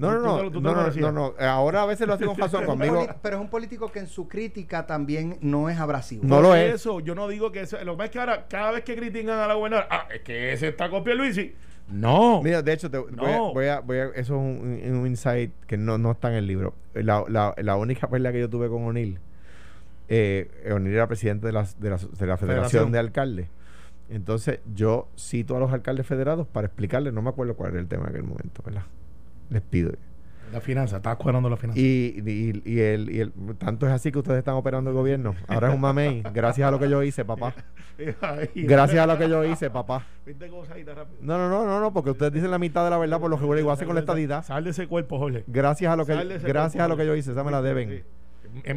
No, Tú no, no, tú te no, no, no, no, Ahora a veces lo hace con razón conmigo. pero es un político que en su crítica también no es abrasivo. No lo es. Eso, yo no digo que eso. Lo que pasa es que ahora, cada vez que critican a la gobernadora, ah, es que ese está con Pierluisi. No. Mira, de hecho, te, voy, a, voy, a, voy a- Eso es un insight que no, no está en el libro. La, la, la única pelea que yo tuve con O'Neill, eh, O'Neill era presidente de la, de la, de la Federación, Federación. de Alcaldes. Entonces, yo cito a los alcaldes federados para explicarles, no me acuerdo cuál era el tema en aquel momento, ¿verdad? Les pido. La finanza, está cuadrando la finanza. Y, y, y el, y el, tanto es así que ustedes están operando el gobierno. Ahora es un mamey. Gracias a lo que yo hice, papá. Gracias a lo que yo hice, papá. No, no, no, no, no, porque ustedes dicen la mitad de la verdad por lo que igual hacen con la estadidad. Sal de ese cuerpo, Jorge. Gracias a lo que gracias a lo que yo hice, esa me la deben.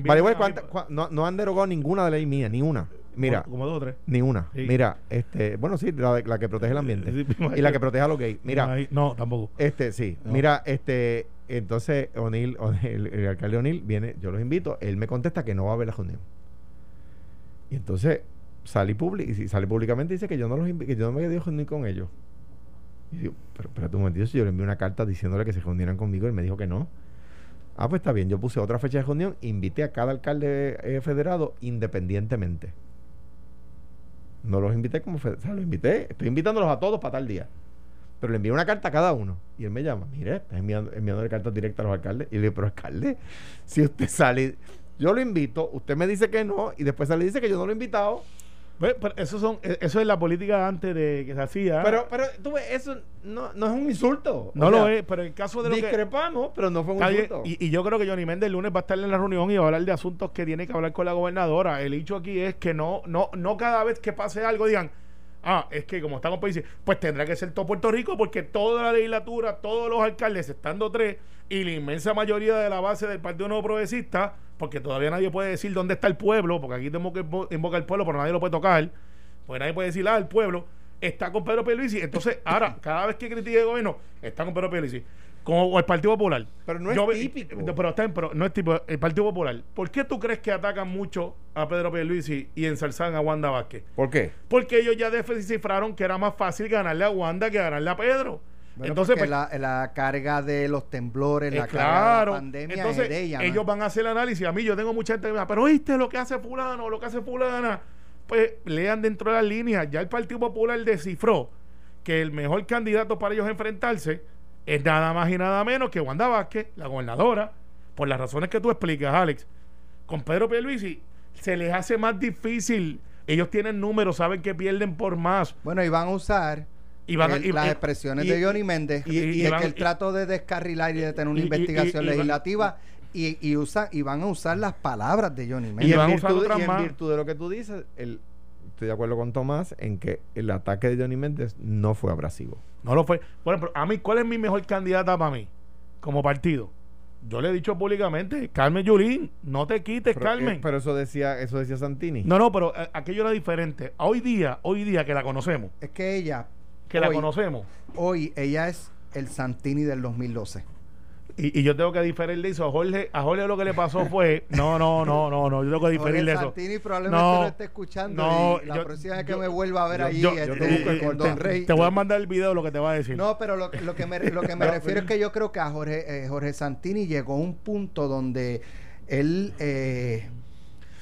Vale, güey, a mí, ¿cuánta- cua- no, no han derogado ninguna de ley mía, ni una. Mira, Como, como dos o tres. ni una. Sí. Mira, este, bueno, sí, la, la que protege el ambiente Sí, y la que protege a los gays. Mira, No, tampoco. este, sí, No. mira, este, entonces O'Neill, el, el alcalde O'Neill viene, yo los invito, él me contesta que no va a haber la reunión. Y entonces públic, y sale públicamente y dice que yo no los invi- que yo no me quedé reunir con ellos. Y digo, pero espérate un momentito, si yo le envié una carta diciéndole que se reunieran conmigo, él me dijo que no. Ah, pues está bien, yo puse otra fecha de reunión, invité a cada alcalde eh, federado independientemente. No los invité como fed- o sea, los invité, estoy invitándolos a todos para tal día. Pero le envié una carta a cada uno. Y él me llama, mire, estás enviando, enviándole cartas directas a los alcaldes. Y le digo, pero alcalde, si usted sale, yo lo invito, usted me dice que no, y después sale y dice que yo no lo he invitado. Pero eso, son, eh, eso es la política antes de que se hacía. Pero, pero tú ves, eso no, no es un insulto. no O lo sea, es, pero el caso de lo que... Discrepamos, pero no fue un insulto. Y, y yo creo que Johnny Méndez el lunes va a estar en la reunión y va a hablar de asuntos que tiene que hablar con la gobernadora. El hecho aquí es que no, no, no cada vez que pase algo digan, ah, es que como estamos países, pues tendrá que ser todo Puerto Rico porque toda la legislatura, todos los alcaldes, estando tres, y la inmensa mayoría de la base del Partido Nuevo Progresista, porque todavía nadie puede decir dónde está el pueblo, porque aquí tenemos que invo- invocar el pueblo, pero nadie lo puede tocar, pues nadie puede decir, ah, el pueblo está con Pedro Pierluisi. Entonces, ahora, cada vez que critique el gobierno, está con Pedro Pierluisi. Como o el Partido Popular. Pero no es Yo típico. Pero, está pero no es tipo el Partido Popular. ¿Por qué tú crees que atacan mucho a Pedro Pierluisi y ensalzan a Wanda Vázquez? ¿Por qué? Porque ellos ya descifraron que era más fácil ganarle a Wanda que ganarle a Pedro. Bueno, Entonces, pues, la, la carga de los temblores, eh, la carga de la pandemia Entonces, es de ella. ¿no? ellos van a hacer el análisis. A mí, yo tengo mucha gente que me dice, pero oíste lo que hace Fulano, lo que hace Fulana. Pues lean dentro de las líneas. Ya el Partido Popular descifró que el mejor candidato para ellos enfrentarse es nada más y nada menos que Wanda Vázquez, la gobernadora, por las razones que tú explicas, Alex. Con Pedro Pierluisi se les hace más difícil. Ellos tienen números, saben que pierden por más. Bueno, y van a usar Y van a- el- y- las y- expresiones y- de Johnny Méndez y- y de van- que él y- trató de descarrilar y de tener una investigación y- y van- legislativa y, y, usa, y van a usar las palabras de Johnny Méndez. Y, en, van a usar virtud, y en virtud de lo que tú dices, el, estoy de acuerdo con Tomás en que el ataque de Johnny Méndez no fue abrasivo. No lo fue. Bueno, pero a mí, ¿cuál es mi mejor candidata para mí? Como partido. Yo le he dicho públicamente, Carmen Yulín, no te quites, Pero, Carmen. eh, pero eso decía, eso decía Santini. no, no, pero eh, aquello era diferente. Hoy día, hoy día que la conocemos, Es que ella, que la conocemos, hoy, ella es el Santini del 2012. Y, y yo tengo que diferir de eso. A Jorge, a Jorge lo que le pasó fue, no, no, no, no, no, yo tengo que diferir Jorge de eso. Santini probablemente No, esté escuchando no, y la yo- próxima vez que yo- me vuelva a ver yo- allí yo- este, te el con te, Don Rey. te voy a mandar el video de lo que te va a decir. No, pero lo, lo que me, lo que me refiero es que yo creo que a Jorge, eh, Jorge Santini llegó a un punto donde él, eh,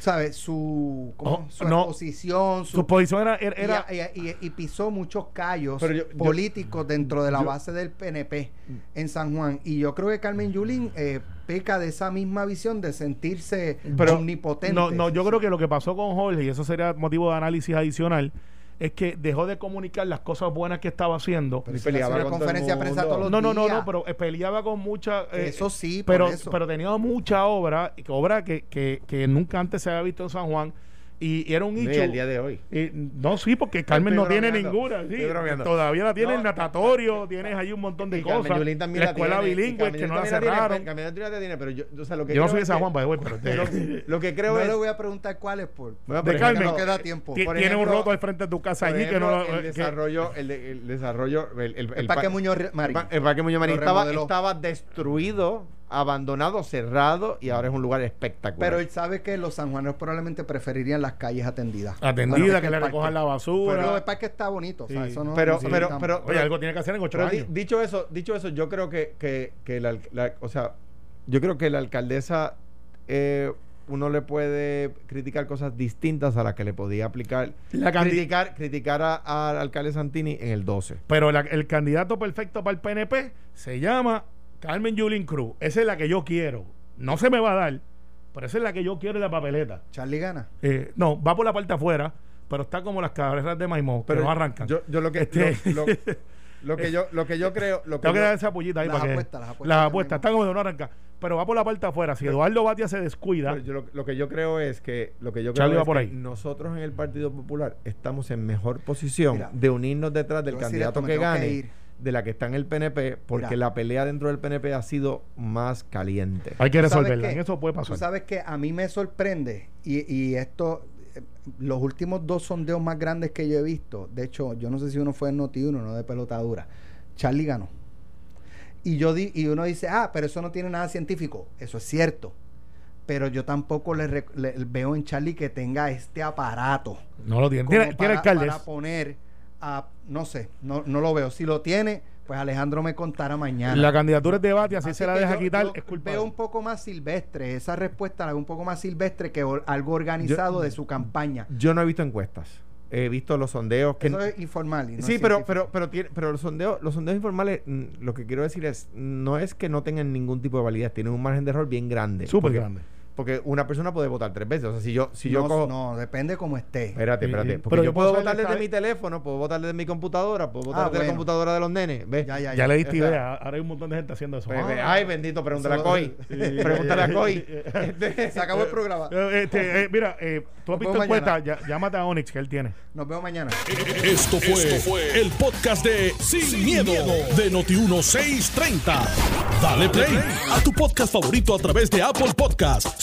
¿sabe? Su, ¿cómo? Oh, su no. exposición, su, Su posición era... era, era- y, y- y- y pisó muchos callos yo- políticos dentro de la yo- base del PNP en San Juan. Y yo creo que Carmen Yulín eh, peca de esa misma visión de sentirse Pero omnipotente. No, no, yo creo que lo que pasó con Jorge, y eso sería motivo de análisis adicional, es que dejó de comunicar las cosas buenas que estaba haciendo. Pero Y peleaba una con todo el conferencia de prensa mundo. todos los No, no, no, no, pero eh, peleaba con mucha... eh, Eso sí, por pero, eso. pero tenía mucha obra, obra que, que, que nunca antes se había visto en San Juan, Y, y era un Sí, nicho. el día de hoy. Eh, no, sí, porque Carmen no tiene ninguna. sí. Todavía la tiene No, el natatorio, tienes ahí un montón de Y Carmen cosas. Yulín también la escuela tiene, y bilingüe Carmen que no la cerraron. Carmen la tiene, pero yo, o sea, lo que Yo no soy de San Juan, way, pero lo, lo que creo no es le voy a preguntar cuál es por. Bueno, de Carmen. no queda tiempo. tiene un roto al frente de tu casa allí que no el desarrollo el, de- el desarrollo el, Parque pa- Muñoz Marín. el pa- el Parque Muñoz Marín estaba destruido abandonado cerrado y ahora es un lugar espectacular Pero él sabe que los sanjuaneros probablemente preferirían las calles atendidas. Atendida, Bueno, que le recojan la basura. Pero el parque está bonito. o sea, eso no- Pero- pero- pero- Oye, algo tiene que hacer en ocho Pero di- años. dicho eso, dicho eso, yo creo que, que, que la, la- o sea, yo creo que la alcaldesa eh, uno le puede criticar cosas distintas a las que le podía aplicar La criticar criticar a- al alcalde Santini en el 12. Pero la- el candidato perfecto para el PNP se llama Carmen Yulín Cruz. Esa es la que yo quiero. No se me va a dar, pero esa es la que yo quiero en la papeleta. Charlie gana. Eh, no, va por la parte afuera, pero está como las carreras de Maimó, Pero que no arrancan. Yo, yo lo que Este- lo, lo- lo que yo lo que yo creo lo que Tengo que dar esa pullita ahí Las para que- apuestas, las apuestas Las apuestas, Maimó. está como de no arrancar. Pero va por la parte afuera. Si Eduardo Batia se descuida, yo lo, lo que yo creo es que lo que yo Charlie creo va es por que ahí. nosotros en el Partido Popular estamos en mejor posición Mira, de unirnos detrás del candidato esto, que que gane. De la que está en el PNP porque Mira. la pelea dentro del PNP ha sido más caliente. hay que ¿Tú resolverla. En eso puede Tú pasar. sabes que a mí me sorprende y, y esto, eh, los últimos dos sondeos más grandes que yo he visto, de hecho, yo no sé si uno fue en Noti1, no de pelotadura, Charlie ganó. Y yo di, y uno dice, ah, pero eso no tiene nada científico. Eso es cierto. Pero yo tampoco le, veo en Charlie que tenga este aparato. No lo tiene. Tiene, alcaldes. para poner a, no sé, no, no lo veo. Si lo tiene, pues Alejandro me contará mañana. La candidatura es de Batia, así, Así se la deja yo- quitar. yo es. Veo un poco más silvestre, esa respuesta la veo un poco más silvestre que algo organizado de su campaña. Yo no he visto encuestas. He visto los sondeos que Eso es informal. no Sí, es pero pero pero tiene, pero los sondeos los sondeos informales lo que quiero decir es no es que no tengan ningún tipo de validez, tienen un margen de error bien grande. Súper grande. Porque una persona puede votar tres veces, o sea, si yo si yo no, cojo no, depende cómo esté. Espérate, espérate. sí. Porque Pero yo yo puedo votar desde mi teléfono, puedo votar desde mi computadora, puedo votar Ah, desde la computadora de los nenes. ¿ves? Ya, ya, Ya le diste idea. Ahora hay un montón de gente haciendo eso. Pues, Ah. Ay, bendito, pregúntale a Coy. Pregúntale a Coy. Se acabó el programa. Eh, este, eh, mira, eh, tú has visto encuesta, llámate a Onyx que él tiene. Nos vemos mañana. Esto fue, el podcast de Sin, miedo, de Noti1630. Dale play a tu podcast favorito a través de Apple Podcasts,